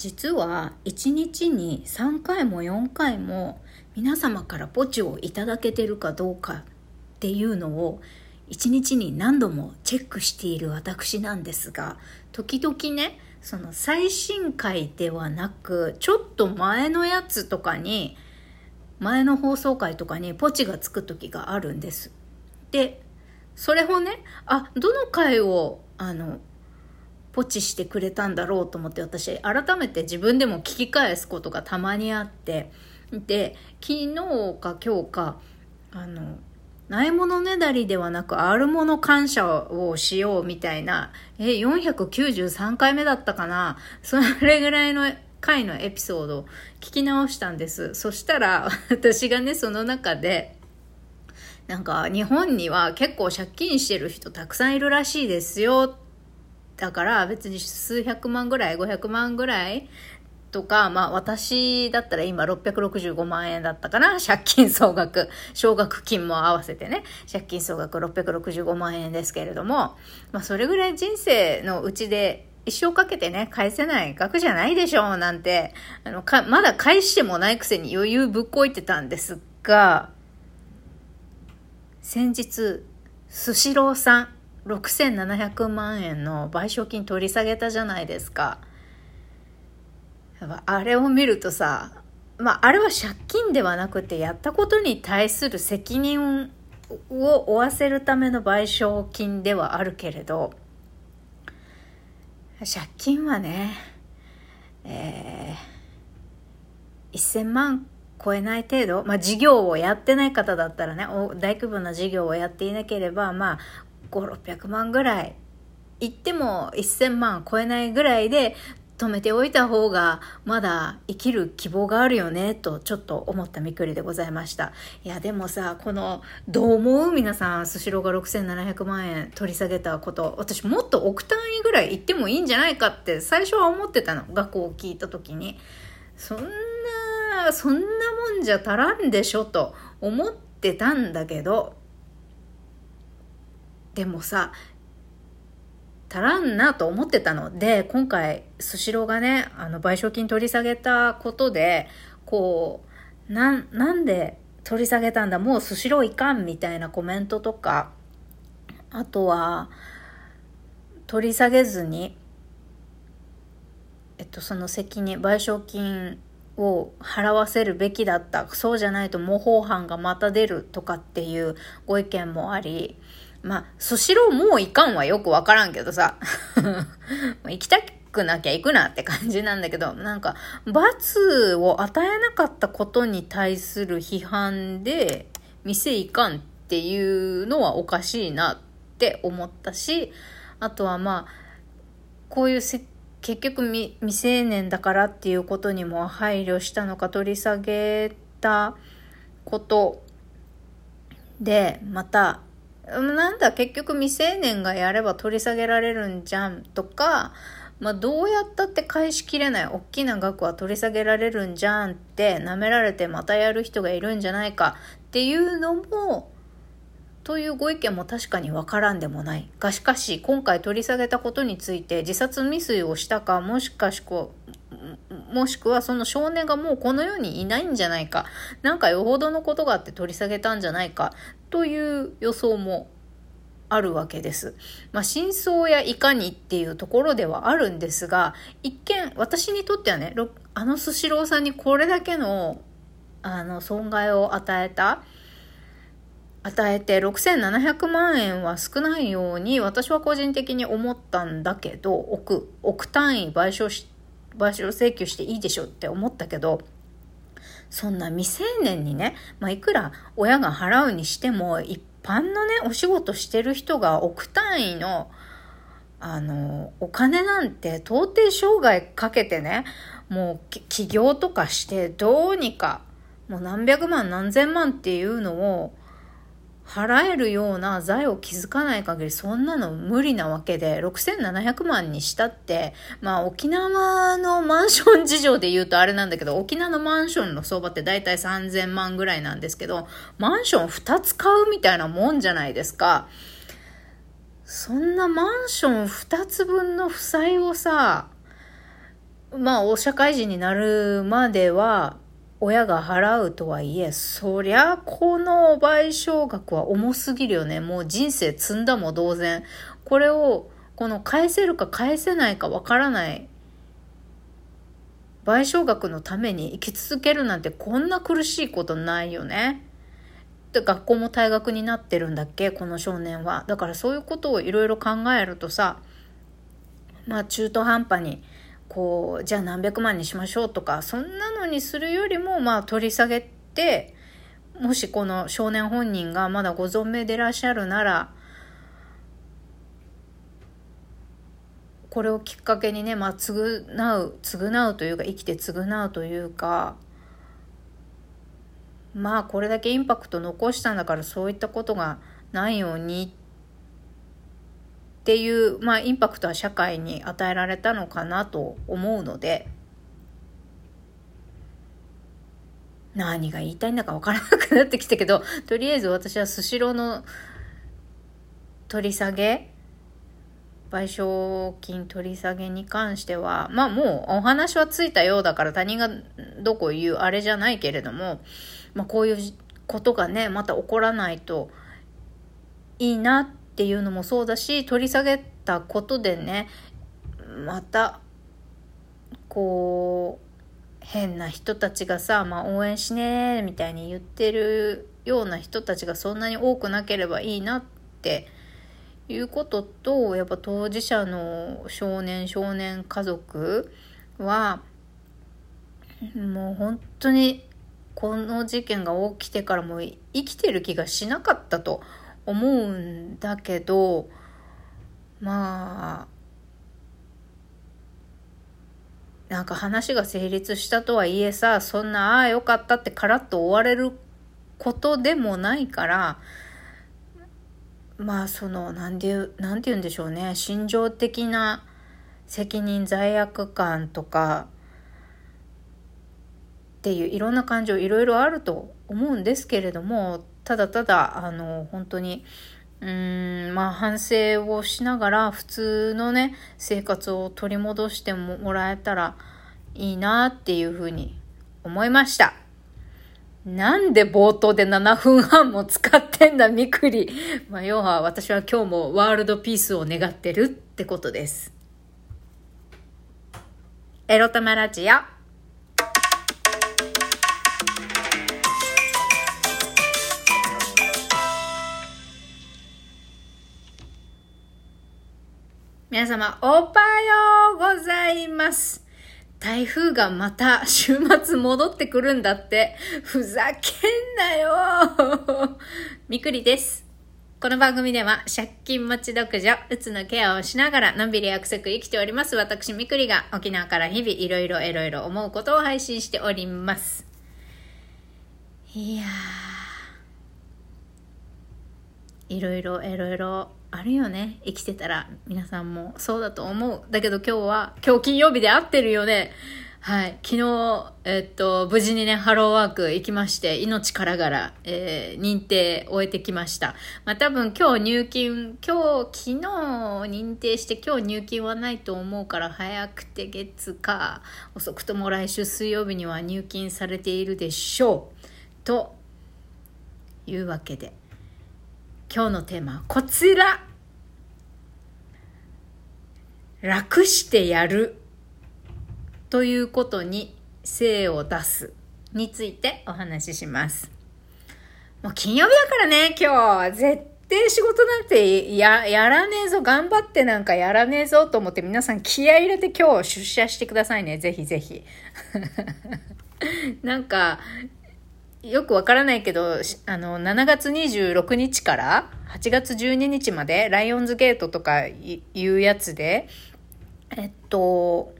実は1日に3回も4回も皆様からポチをいただけてるかどうかっていうのを1日に何度もチェックしている私なんですが時々ねその最新回ではなくちょっと前のやつとかに前の放送回とかにポチがつく時があるんです。でそれをねあどの回をあのポチしてくれたんだろうと思って私改めて自分でも聞き返すことがたまにあってで昨日か今日かあのないものねだりではなくあるもの感謝をしようみたいなえ493回目だったかなそれぐらいの回のエピソードを聞き直したんです。そしたら私がねその中でなんか日本には結構借金してる人たくさんいるらしいですよだから別に数百万ぐらい、500万ぐらいとか、まあ私だったら今665万円だったかな。借金総額、奨学金も合わせてね、借金総額665万円ですけれども、まあそれぐらい人生のうちで一生かけてね、返せない額じゃないでしょうなんて、あの、か、まだ返してもないくせに余裕ぶっこいてたんですが、先日、スシローさん、6700万円の賠償金取り下げたじゃないですか。あれを見るとさ、まあ、あれは借金ではなくて、やったことに対する責任を負わせるための賠償金ではあるけれど、借金はね、えー、1000万超えない程度、まあ、事業をやってない方だったらね、大規模な事業をやっていなければ、まあ、5600万ぐらい。行っても1000万超えないぐらいで止めておいた方がまだ生きる希望があるよねとちょっと思ったみくりでございました。いやでもさこのどう思う？皆さんスシローが6700万円取り下げたこと。私もっと億単位ぐらい行ってもいいんじゃないかって最初は思ってたの。学校を聞いた時に。そんなそんなもんじゃ足らんでしょと思ってたんだけどでもさ足らんなと思ってたの。で今回スシローがねあの賠償金取り下げたことでこうななんで取り下げたんだ？もうスシローいかんみたいなコメントとかあとは取り下げずにえっとその責任賠償金を払わせるべきだった。そうじゃないと模倣犯がまた出るとかっていうご意見もありまあ、スシローもういかんはよくわからんけどさ。行きたくなきゃ行くなって感じなんだけど、なんか、罰を与えなかったことに対する批判で、店行かんっていうのはおかしいなって思ったし、あとはまあ、こういうせ結局未未成年だからっていうことにも配慮したのか取り下げたことで、またなんだ結局未成年がやれば取り下げられるんじゃんとか、まあ、どうやったって返しきれない大きな額は取り下げられるんじゃんって舐められてまたやる人がいるんじゃないかっていうのもというご意見も確かにわからんでもない。がしかし今回取り下げたことについて自殺未遂をしたかもしかしくもしくはその少年がもうこの世にいないんじゃないか。なんかよほどのことがあって取り下げたんじゃないか。という予想もあるわけです。まあ、真相やいかにっていうところではあるんですが、一見、私にとってはね、あのスシローさんにこれだけの、あの、損害を与えた、与えて6700万円は少ないように私は個人的に思ったんだけど、億、億単位賠償し、賠償請求していいでしょって思ったけど、そんな未成年にね、まあ、いくら親が払うにしても、一般のね、お仕事してる人が億単位の、あの、お金なんて到底生涯かけてね、もう起業とかしてどうにか、もう何百万何千万っていうのを払えるような財を築かない限りそんなの無理なわけで、6700万にしたって、まあ沖縄のマンション事情で言うとあれなんだけど、沖縄のマンションの相場って大体3000万ぐらいなんですけど、マンション2つ買うみたいなもんじゃないですか。そんなマンション2つ分の負債をさ、まあ、お社会人になるまでは、親が払うとはいえ、そりゃ、この賠償額は重すぎるよね。もう人生積んだも同然。これを、この返せるか返せないかわからない賠償額のために生き続けるなんてこんな苦しいことないよね。で学校も退学になってるんだっけ？この少年は。だからそういうことをいろいろ考えるとさ、まあ中途半端にこうじゃあ何百万にしましょうとかそんなのにするよりもまあ取り下げてもしこの少年本人がまだご存命でいらっしゃるならこれをきっかけにね、まあ、償う償うというか生きて償うというかまあこれだけインパクト残したんだからそういったことがないようにっていう、まあ、インパクトは社会に与えられたのかなと思うので何が言いたいんだか分からなくなってきたけどとりあえず私はスシローの取り下げ賠償金取り下げに関してはまあもうお話はついたようだから他人がどこ言うあれじゃないけれども、まあ、こういうことがねまた起こらないといいなってっていうのもそうだし取り下げたことでねまたこう変な人たちがさ、まあ、応援しねえみたいに言ってるような人たちがそんなに多くなければいいなっていうこととやっぱ当事者の少年少年家族はもう本当にこの事件が起きてからも生きてる気がしなかったと思うんだけどまあなんか話が成立したとはいえさそんなああよかったってカラッと終われることでもないからまあその何て言う何て言うんでしょうね。心情的な責任罪悪感とかっていういろんな感情いろいろあると思うんですけれどもただただ、あの、本当に、うーん、まあ反省をしながら普通のね、生活を取り戻してもらえたらいいなっていうふうに思いました。なんで冒頭で7分半も使ってんだ、みくり。まあ、要は私は今日もワールドピースを願ってるってことです。エロタマラジオ。皆様、おはようございます。台風がまた週末戻ってくるんだって。ふざけんなよみくりです。この番組では借金持ち独女、うつのケアをしながらのんびり約束生きております私みくりが沖縄から日々いろいろいろいろ思うことを配信しております。いやー、いろいろいろいろあるよね。生きてたら。皆さんもそうだと思う。だけど今日は今日金曜日で会ってるよね。はい。昨日えっと無事にねハローワーク行きまして命からがら、えー、認定終えてきました。まあ多分今日入金今日昨日認定して今日入金はないと思うから早くて月か遅くとも来週水曜日には入金されているでしょう。というわけで。今日のテーマはこちら楽してやるということに精を出すについてお話しします。もう金曜日だからね、今日。絶対仕事なんてや、やらねえぞ、頑張ってなんかやらねえぞと思って皆さん気合入れて今日出社してくださいね。ぜひぜひ。なんか、よくわからないけど、あの、7月26日から8月12日まで、ライオンズゲートとかいうやつで、えっと、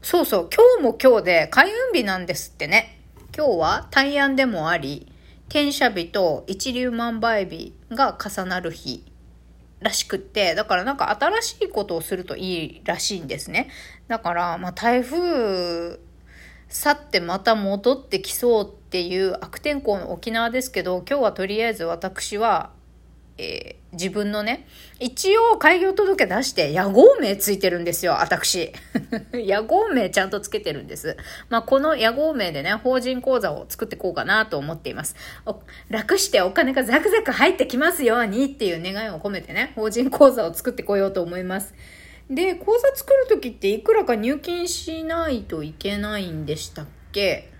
そうそう、今日も今日で開運日なんですってね。今日は大安でもあり、転写日と一粒万倍日が重なる日らしくって、だからなんか新しいことをするといいらしいんですね。だから、まあ台風去ってまた戻ってきそうっていう悪天候の沖縄ですけど、今日はとりあえず私はえー、自分のね、一応開業届出して屋号名ついてるんですよ、私。屋号名ちゃんとつけてるんです。まあ、この屋号名でね、法人口座を作っていこうかなと思っています。楽してお金がザクザク入ってきますようにっていう願いを込めてね、法人口座を作ってこようと思います。で、口座作るときっていくらか入金しないといけないんでしたっけ？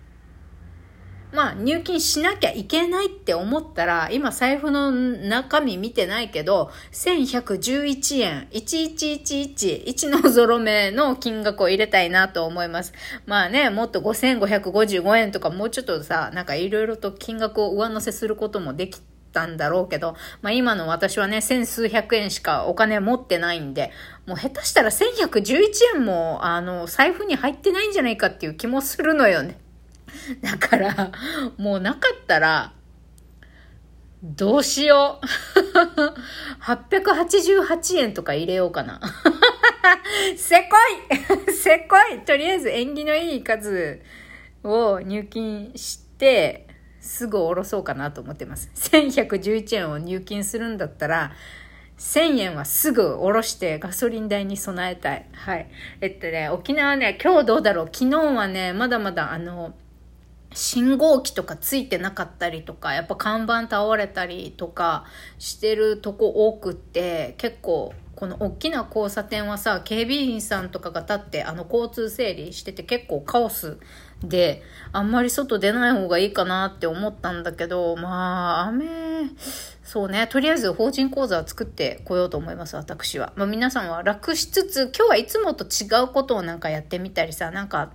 まあ入金しなきゃいけないって思ったら、今財布の中身見てないけど、1111円、1111、1のゾロ目の金額を入れたいなと思います。まあね、もっと5555円とかもうちょっとさ、なんかいろいろと金額を上乗せすることもできたんだろうけど、まあ今の私はね、千数百円しかお金持ってないんで、もう下手したら1111円も、あの、財布に入ってないんじゃないかっていう気もするのよね。だから、もうなかったら、どうしよう。888円とか入れようかな。せこいせこいとりあえず縁起のいい数を入金して、すぐ下ろそうかなと思ってます。1111円を入金するんだったら、1000円はすぐ下ろしてガソリン代に備えたい。はい。えっとね、沖縄ね、今日どうだろう昨日はね、まだまだあの、信号機とかついてなかったりとか、やっぱ看板倒れたりとかしてるとこ多くって、結構この大きな交差点はさ、警備員さんとかが立ってあの交通整理してて結構カオスで、あんまり外出ない方がいいかなって思ったんだけど、まあ、雨、そうね、とりあえず法人口座を作ってこようと思います、私は。まあ皆さんは楽しつつ、今日はいつもと違うことをなんかやってみたりさ、なんか、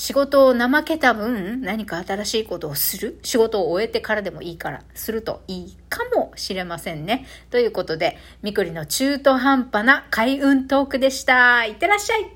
仕事を怠けた分、何か新しいことをする？仕事を終えてからでもいいから、するといいかもしれませんね。ということで、みくりの中途半端な開運トークでした。いってらっしゃい